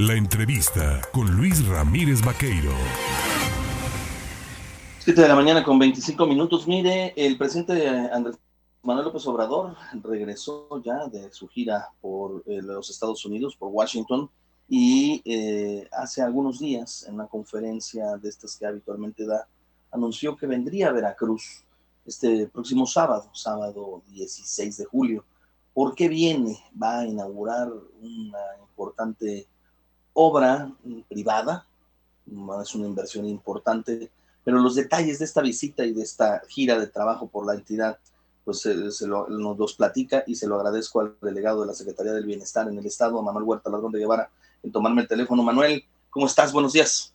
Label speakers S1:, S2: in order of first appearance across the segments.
S1: La entrevista con Luis Ramírez Vaqueiro.
S2: 7 de la mañana con 25 minutos. Mire, el presidente Andrés Manuel López Obrador regresó ya de su gira por eh, los Estados Unidos, por Washington, y eh, hace algunos días, en una conferencia de estas que habitualmente da, anunció que vendría a Veracruz este próximo sábado, sábado 16 de julio. ¿Por qué viene? Va a inaugurar una importante obra privada, es una inversión importante, pero los detalles de esta visita y de esta gira de trabajo por la entidad, pues se, nos los platica y se lo agradezco al delegado de la Secretaría del Bienestar en el Estado, Manuel Huerta Ladrón de Guevara, en tomarme el teléfono. Manuel, ¿cómo estás? Buenos días.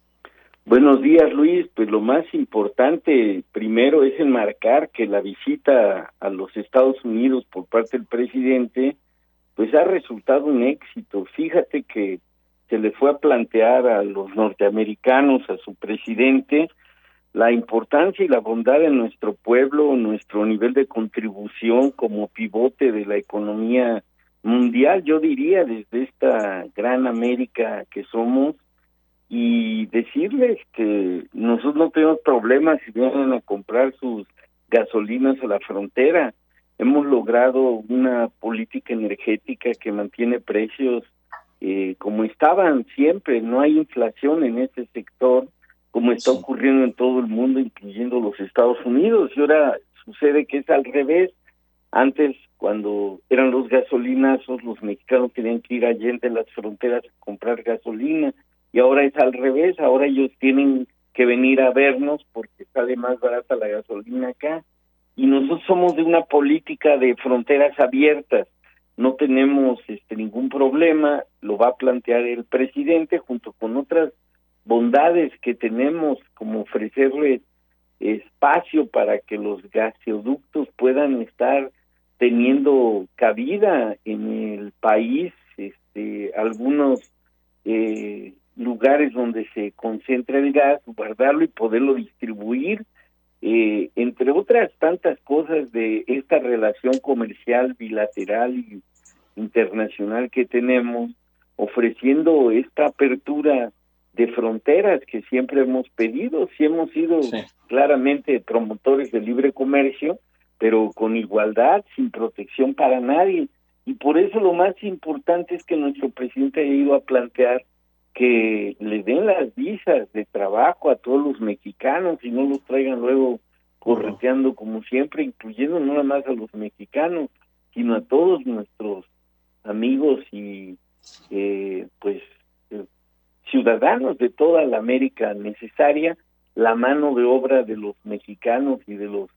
S3: Buenos días, Luis. Pues lo más importante primero es enmarcar que la visita a los Estados Unidos por parte del presidente, pues ha resultado un éxito. Fíjate que se le fue a plantear a los norteamericanos, a su presidente, la importancia y la bondad de nuestro pueblo, nuestro nivel de contribución como pivote de la economía mundial, yo diría, desde esta gran América que somos, y decirles que nosotros no tenemos problemas si vienen a comprar sus gasolinas a la frontera. Hemos logrado una política energética que mantiene precios eh, como estaban siempre, no hay inflación en ese sector, como está ocurriendo en todo el mundo, incluyendo los Estados Unidos, y ahora sucede que es al revés. Antes, cuando eran los gasolinazos, los mexicanos tenían que ir allá en las fronteras a comprar gasolina, y ahora es al revés, ahora ellos tienen que venir a vernos porque sale más barata la gasolina acá. Y nosotros somos de una política de fronteras abiertas, no tenemos este ningún problema, lo va a plantear el presidente junto con otras bondades que tenemos como ofrecerle espacio para que los gasoductos puedan estar teniendo cabida en el país, este algunos eh, lugares donde se concentra el gas, guardarlo y poderlo distribuir, eh, entre otras tantas cosas de esta relación comercial bilateral y internacional que tenemos, ofreciendo esta apertura de fronteras que siempre hemos pedido, si hemos sido claramente promotores del libre comercio, pero con igualdad, sin protección para nadie. Y por eso lo más importante es que nuestro presidente haya ido a plantear que le den las visas de trabajo a todos los mexicanos y no los traigan luego correteando como siempre, incluyendo no nada más a los mexicanos, sino a todos nuestros amigos y eh, pues eh, ciudadanos de toda la América necesaria, la mano de obra de los mexicanos y de los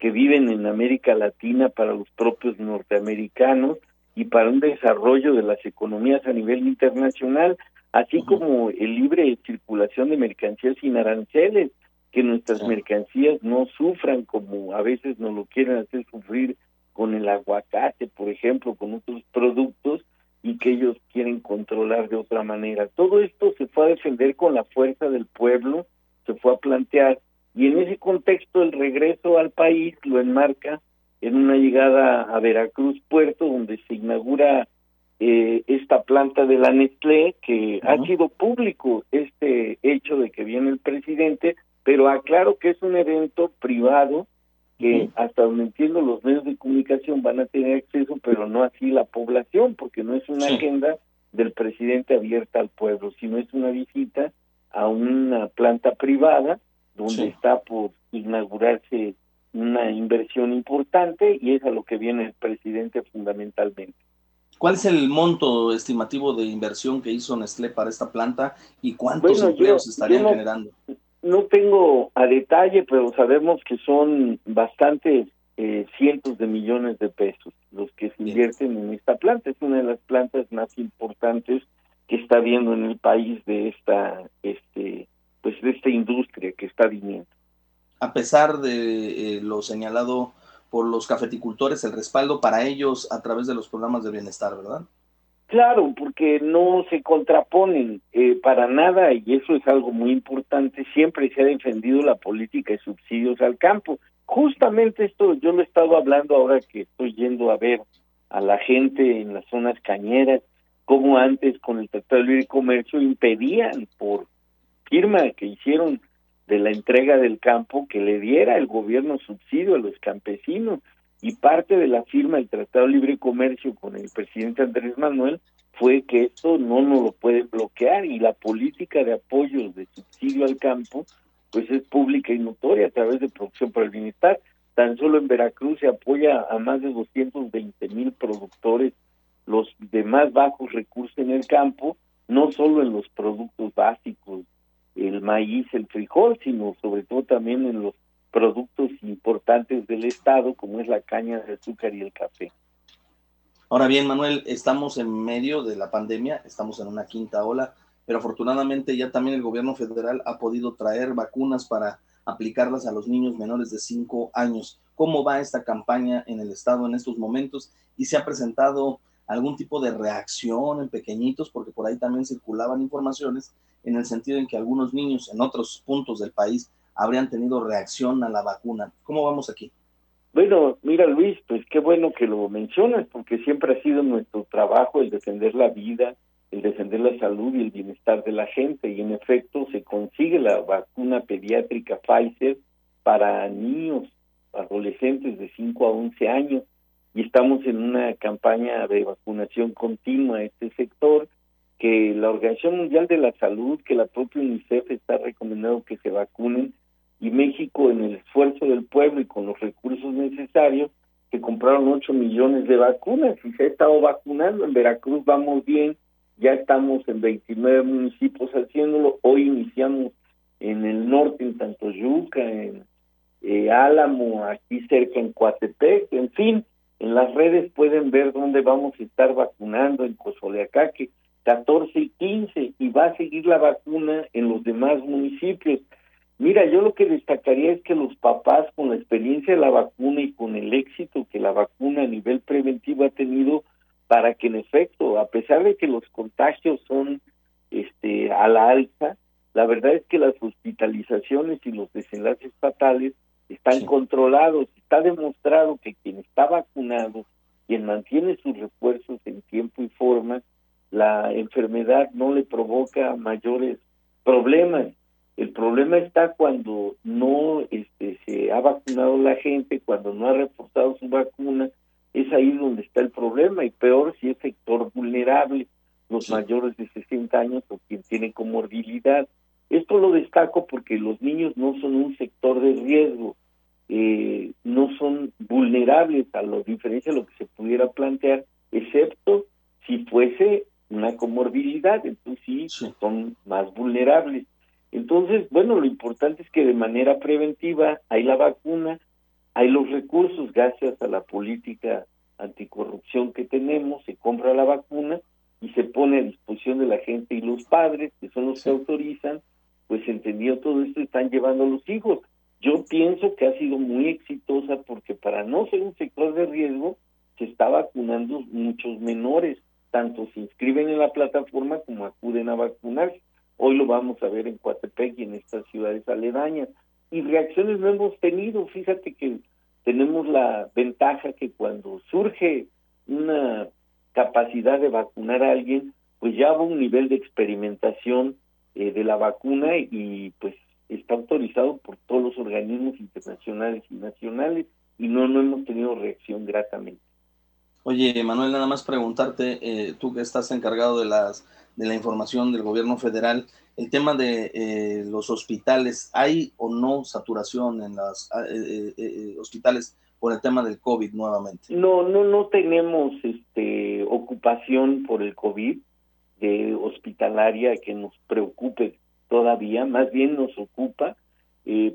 S3: que viven en América Latina para los propios norteamericanos y para un desarrollo de las economías a nivel internacional, así como el libre circulación de mercancías sin aranceles, que nuestras mercancías no sufran como a veces nos lo quieren hacer sufrir con el aguacate, por ejemplo, con otros productos y que ellos quieren controlar de otra manera. Todo esto se fue a defender con la fuerza del pueblo, se fue a plantear y en ese contexto el regreso al país lo enmarca en una llegada a Veracruz Puerto donde se inaugura eh, esta planta de la Nestlé, que ha sido público este hecho de que viene el presidente, pero aclaro que es un evento privado que hasta donde entiendo los medios de comunicación van a tener acceso, pero no así la población, porque no es una agenda del presidente abierta al pueblo, sino es una visita a una planta privada donde está por inaugurarse una inversión importante y es a lo que viene el presidente fundamentalmente.
S2: ¿Cuál es el monto estimativo de inversión que hizo Nestlé para esta planta y cuántos empleos estarían generando?
S3: No tengo a detalle, pero sabemos que son bastantes eh, cientos de millones de pesos los que se invierten en esta planta. Es una de las plantas más importantes que está viendo en el país de esta, este, pues de esta industria que está viniendo.
S2: A pesar de eh, lo señalado por los cafeticultores el respaldo para ellos a través de los programas de bienestar, ¿verdad?
S3: Claro, porque no se contraponen eh, para nada y eso es algo muy importante. Siempre se ha defendido la política de subsidios al campo. Justamente esto yo lo he estado hablando ahora que estoy yendo a ver a la gente en las zonas cañeras como antes con el Tratado de Libre Comercio impedían por firma que hicieron de la entrega del campo que le diera el gobierno subsidio a los campesinos y parte de la firma del Tratado de Libre Comercio con el presidente Andrés Manuel fue que esto no nos lo puede bloquear y la política de apoyo de subsidio al campo pues es pública y notoria a través de Producción para el Bienestar. Tan solo en Veracruz se apoya a más de 220 mil productores los de más bajos recursos en el campo, no solo en los productos básicos, el maíz, el frijol, sino sobre todo también en los productos importantes del Estado, como es la caña de azúcar y el café.
S2: Ahora bien, Manuel, estamos en medio de la pandemia, estamos en una quinta ola, pero afortunadamente ya también el gobierno federal ha podido traer vacunas para aplicarlas a los niños menores de 5 años. ¿Cómo va esta campaña en el estado en estos momentos? ¿Y se ha presentado algún tipo de reacción en pequeñitos? Porque por ahí también circulaban informaciones en el sentido en que algunos niños en otros puntos del país habrían tenido reacción a la vacuna. ¿Cómo vamos aquí?
S3: Bueno, mira Luis, pues qué bueno que lo mencionas, porque siempre ha sido nuestro trabajo el defender la vida, el defender la salud y el bienestar de la gente, y en efecto se consigue la vacuna pediátrica Pfizer para niños, adolescentes de 5 a 11 años, y estamos en una campaña de vacunación continua a este sector, que la Organización Mundial de la Salud, que la propia UNICEF está recomendando que se vacunen, y México en el esfuerzo del pueblo y con los recursos necesarios, se compraron 8 millones de vacunas y se ha estado vacunando. En Veracruz vamos bien, ya estamos en 29 municipios haciéndolo. Hoy iniciamos en el norte, en Tantoyuca, en eh, Álamo, aquí cerca en Coatepec, en fin, en las redes pueden ver dónde vamos a estar vacunando en Cozoleacaque, 14 y 15, y va a seguir la vacuna en los demás municipios. Mira, yo lo que destacaría es que los papás con la experiencia de la vacuna y con el éxito que la vacuna a nivel preventivo ha tenido para que en efecto, a pesar de que los contagios son este a la alza, la verdad es que las hospitalizaciones y los desenlaces fatales están controlados. Está demostrado que quien está vacunado, quien mantiene sus refuerzos en tiempo y forma, la enfermedad no le provoca mayores problemas. El problema está cuando no este, se ha vacunado la gente, cuando no ha reforzado su vacuna, es ahí donde está el problema y peor si es sector vulnerable, los mayores de 60 años o quien tiene comorbilidad. Esto lo destaco porque los niños no son un sector de riesgo, eh, no son vulnerables a la diferencia de lo que se pudiera plantear, excepto si fuese una comorbilidad, entonces sí. son más vulnerables. Entonces, bueno, lo importante es que de manera preventiva hay la vacuna, hay los recursos gracias a la política anticorrupción que tenemos, se compra la vacuna y se pone a disposición de la gente y los padres, que son los que autorizan, pues entendido todo esto, están llevando a los hijos. Yo pienso que ha sido muy exitosa porque para no ser un sector de riesgo, se está vacunando muchos menores, tanto se inscriben en la plataforma como acuden a vacunarse. Hoy lo vamos a ver en Coatepec y en estas ciudades aledañas. Y reacciones no hemos tenido. Fíjate que tenemos la ventaja que cuando surge una capacidad de vacunar a alguien, pues ya va un nivel de experimentación eh, de la vacuna y pues está autorizado por todos los organismos internacionales y nacionales y no, no hemos tenido reacción gratamente.
S2: Oye, Manuel, nada más preguntarte, eh, tú que estás encargado de las de la información del gobierno federal, el tema de eh, los hospitales, ¿hay o no saturación en los ah, eh, eh, hospitales por el tema del COVID nuevamente?
S3: No, no, no tenemos este ocupación por el COVID de hospitalaria que nos preocupe todavía, más bien nos ocupa,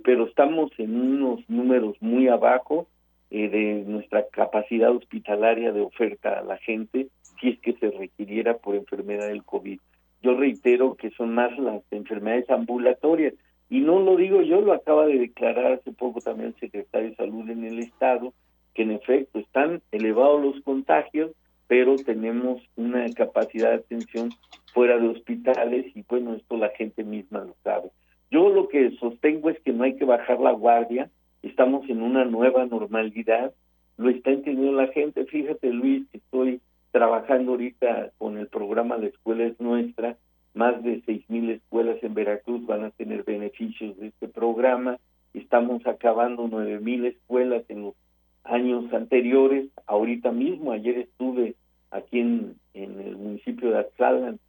S3: pero estamos en unos números muy abajo de nuestra capacidad hospitalaria de oferta a la gente si es que se requiriera por enfermedad del COVID. Yo reitero que son más las enfermedades ambulatorias y no lo digo yo, lo acaba de declarar hace poco también el secretario de Salud en el Estado, que en efecto están elevados los contagios, pero tenemos una capacidad de atención fuera de hospitales y bueno, esto la gente misma lo sabe. Yo lo que sostengo es que no hay que bajar la guardia, estamos en una nueva normalidad, lo está entendiendo la gente, fíjate Luis, que estoy trabajando ahorita con el programa La Escuela es Nuestra, más de seis mil escuelas en Veracruz van a tener beneficios de este programa. Estamos acabando nueve mil escuelas en los años anteriores. Ahorita mismo, ayer estuve aquí en, en el municipio de Atzalan,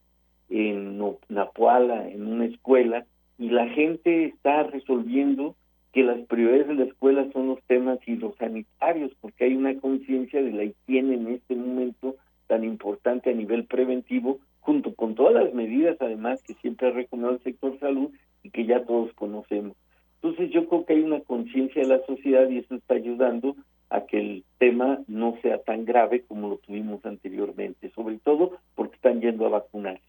S3: en Napuala, en una escuela, y la gente está resolviendo que las prioridades de la escuela son los temas hidrosanitarios, porque hay una conciencia de la higiene en este momento tan importante a nivel preventivo, junto con todas las medidas además que siempre ha reconocido el sector salud y que ya todos conocemos. Entonces yo creo que hay una conciencia de la sociedad y eso está ayudando a que el tema no sea tan grave como lo tuvimos anteriormente, sobre todo porque están yendo a vacunar.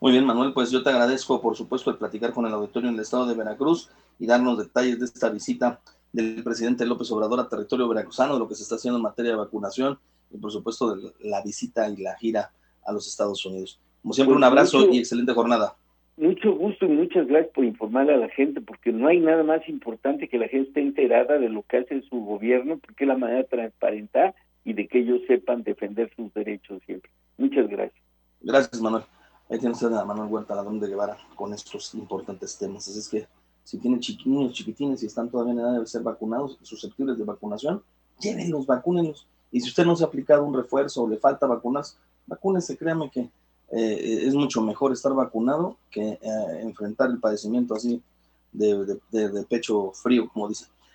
S2: Muy bien, Manuel, pues yo te agradezco, por supuesto, el platicar con el auditorio en el estado de Veracruz y darnos detalles de esta visita del presidente López Obrador a territorio veracruzano, de lo que se está haciendo en materia de vacunación y, por supuesto, de la visita y la gira a los Estados Unidos. Como siempre, un pues abrazo y excelente jornada.
S3: Mucho gusto y muchas gracias por informar a la gente, porque no hay nada más importante que la gente esté enterada de lo que hace su gobierno, porque es la manera de transparentar y de que ellos sepan defender sus derechos siempre. Muchas gracias.
S2: Gracias, Manuel. Ahí tiene usted a Manuel Huerta Ladrón de Guevara con estos importantes temas. Así es que si tienen niños chiquitines y están todavía en edad de ser vacunados, susceptibles de vacunación, llévenlos, vacúnenlos. Y si usted no se ha aplicado un refuerzo o le falta vacunas, vacúnese, créame que eh, es mucho mejor estar vacunado que eh, enfrentar el padecimiento así de, de pecho frío, como dicen.